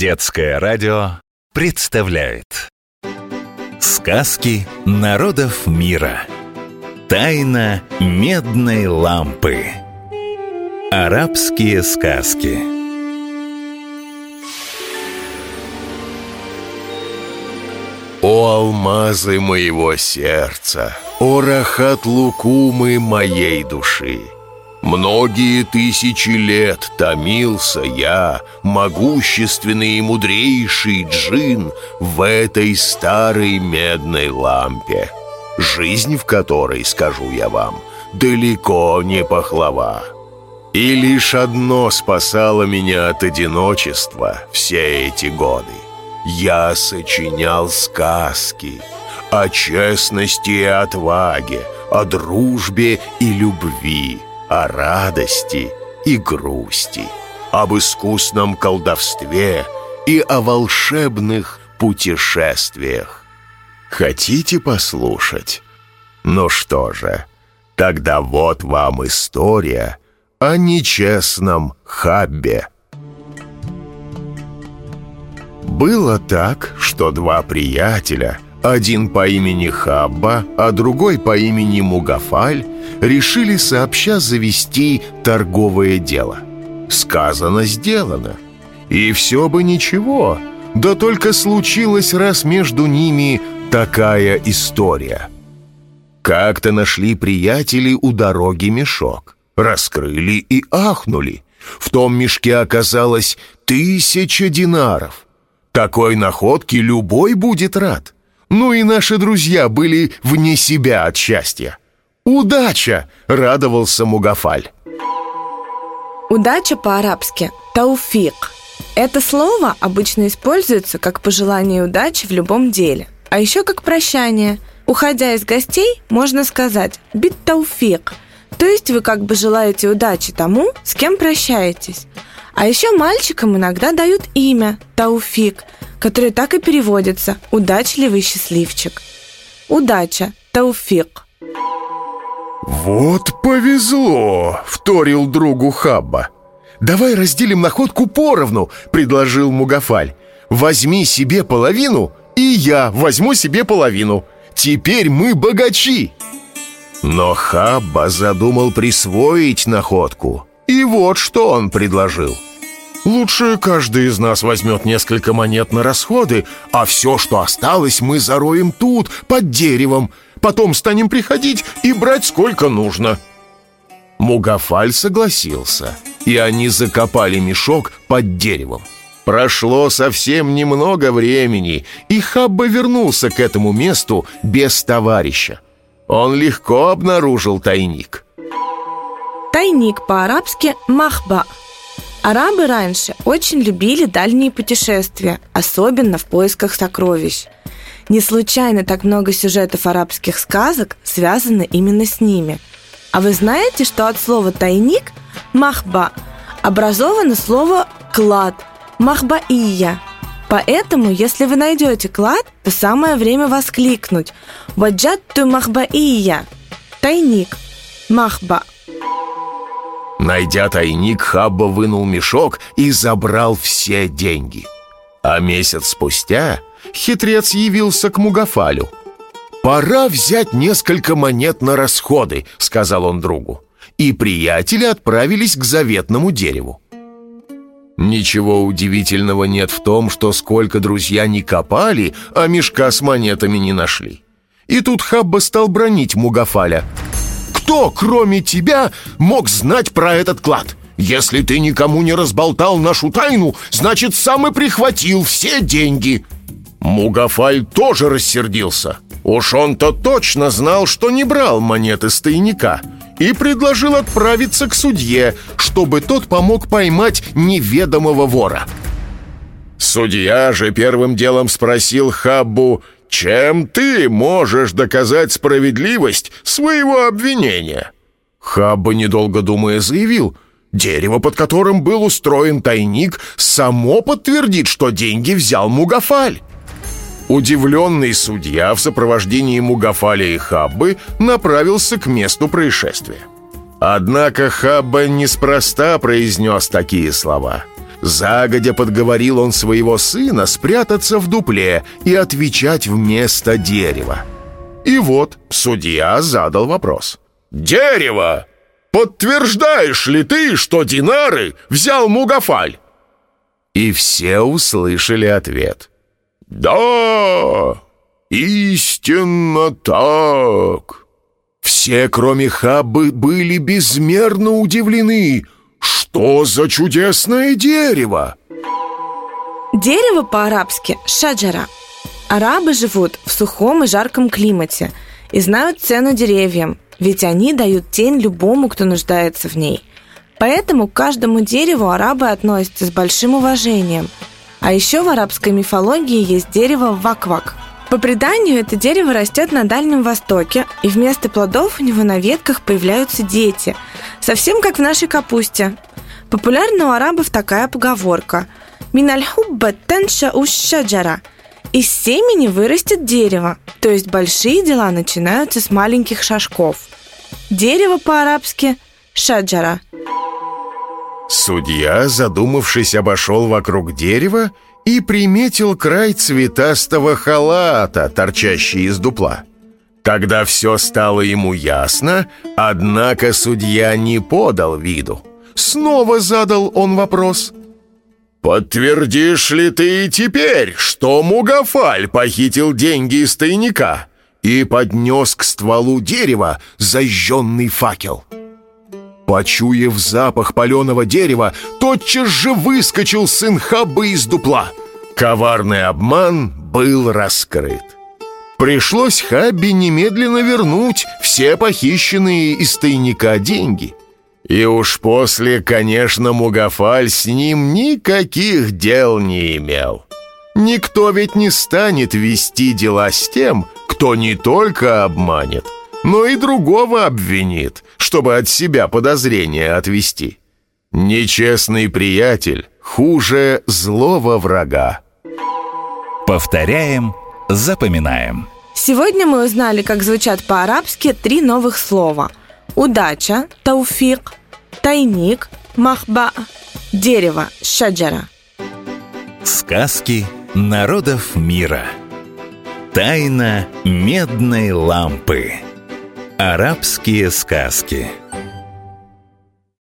Детское радио представляет. Сказки народов мира. Тайна медной лампы. Арабские сказки. О алмазы моего сердца, о рахат лукумы моей души! Многие тысячи лет томился я, могущественный и мудрейший джин, в этой старой медной лампе, жизнь в которой, скажу я вам, далеко не пахлава. И лишь одно спасало меня от одиночества все эти годы. Я сочинял сказки о честности и отваге, о дружбе и любви, о радости и грусти, об искусном колдовстве и о волшебных путешествиях. Хотите послушать? Ну что же, тогда вот вам история о нечестном Хаббе. Было так, что два приятеля – один по имени Хабба, а другой по имени Мугафаль решили сообща завести торговое дело. Сказано, сделано. И все бы ничего, да только случилась раз между ними такая история. Как-то нашли приятели у дороги мешок, раскрыли и ахнули. В том мешке оказалось тысяча динаров. Такой находки любой будет рад. Ну и наши друзья были вне себя от счастья. «Удача!» — радовался Мугафаль. Удача по-арабски «тауфик». Это слово обычно используется как пожелание удачи в любом деле, а еще как прощание. Уходя из гостей, можно сказать «бит тауфик», то есть вы как бы желаете удачи тому, с кем прощаетесь. А еще мальчикам иногда дают имя Тауфик, которое так и переводится «удачливый счастливчик». Удача, Тауфик. «Вот повезло!» — вторил другу Хабба. «Давай разделим находку поровну», — предложил Мугафаль. «Возьми себе половину, и я возьму себе половину. Теперь мы богачи!» Но Хабба задумал присвоить находку. И вот что он предложил — Лучше каждый из нас возьмет несколько монет на расходы, а все, что осталось, мы зароем тут, под деревом. Потом станем приходить и брать сколько нужно». Мугафаль согласился, и они закопали мешок под деревом. Прошло совсем немного времени, и Хабба вернулся к этому месту без товарища. Он легко обнаружил тайник. Тайник по-арабски «махба» Арабы раньше очень любили дальние путешествия, особенно в поисках сокровищ. Не случайно так много сюжетов арабских сказок связаны именно с ними. А вы знаете, что от слова «тайник» – «махба» образовано слово «клад» – «махбаия». Поэтому, если вы найдете клад, то самое время воскликнуть «Ваджатту махбаия» – «тайник», «махба». Найдя тайник, Хабба вынул мешок и забрал все деньги. А месяц спустя хитрец явился к Мугафалю. «Пора взять несколько монет на расходы», — сказал он другу. И приятели отправились к заветному дереву. Ничего удивительного нет в том, что сколько друзья не копали, а мешка с монетами не нашли. И тут Хабба стал бронить Мугафаля — кто, кроме тебя, мог знать про этот клад? Если ты никому не разболтал нашу тайну, значит, сам и прихватил все деньги». Мугафаль тоже рассердился. Уж он-то точно знал, что не брал монеты с тайника и предложил отправиться к судье, чтобы тот помог поймать неведомого вора. Судья же первым делом спросил Хаббу, чем ты можешь доказать справедливость своего обвинения?» Хабба, недолго думая, заявил, «Дерево, под которым был устроен тайник, само подтвердит, что деньги взял Мугафаль». Удивленный судья в сопровождении Мугафаля и Хаббы направился к месту происшествия. Однако Хабба неспроста произнес такие слова. Загодя подговорил он своего сына спрятаться в дупле и отвечать вместо дерева. И вот судья задал вопрос. «Дерево! Подтверждаешь ли ты, что Динары взял Мугафаль?» И все услышали ответ. «Да, истинно так!» Все, кроме Хаббы, были безмерно удивлены. Что за чудесное дерево? Дерево по-арабски – шаджара. Арабы живут в сухом и жарком климате и знают цену деревьям, ведь они дают тень любому, кто нуждается в ней. Поэтому к каждому дереву арабы относятся с большим уважением. А еще в арабской мифологии есть дерево ваквак – по преданию, это дерево растет на Дальнем Востоке, и вместо плодов у него на ветках появляются дети, совсем как в нашей капусте. Популярна у арабов такая поговорка «Минальхубба тенша ушаджара» Из семени вырастет дерево, то есть большие дела начинаются с маленьких шажков. Дерево по-арабски – шаджара. Судья, задумавшись, обошел вокруг дерева – и приметил край цветастого халата, торчащий из дупла. Когда все стало ему ясно, однако судья не подал виду. Снова задал он вопрос. «Подтвердишь ли ты теперь, что Мугафаль похитил деньги из тайника и поднес к стволу дерева зажженный факел?» Почуяв запах паленого дерева, тотчас же выскочил сын Хаббы из дупла. Коварный обман был раскрыт. Пришлось Хабби немедленно вернуть все похищенные из тайника деньги. И уж после, конечно, Мугафаль с ним никаких дел не имел. Никто ведь не станет вести дела с тем, кто не только обманет, но и другого обвинит, чтобы от себя подозрения отвести. Нечестный приятель хуже злого врага. Повторяем, запоминаем. Сегодня мы узнали, как звучат по-арабски три новых слова. Удача, тауфик, тайник, махба, дерево, шаджара. Сказки народов мира. Тайна медной лампы. Арабские сказки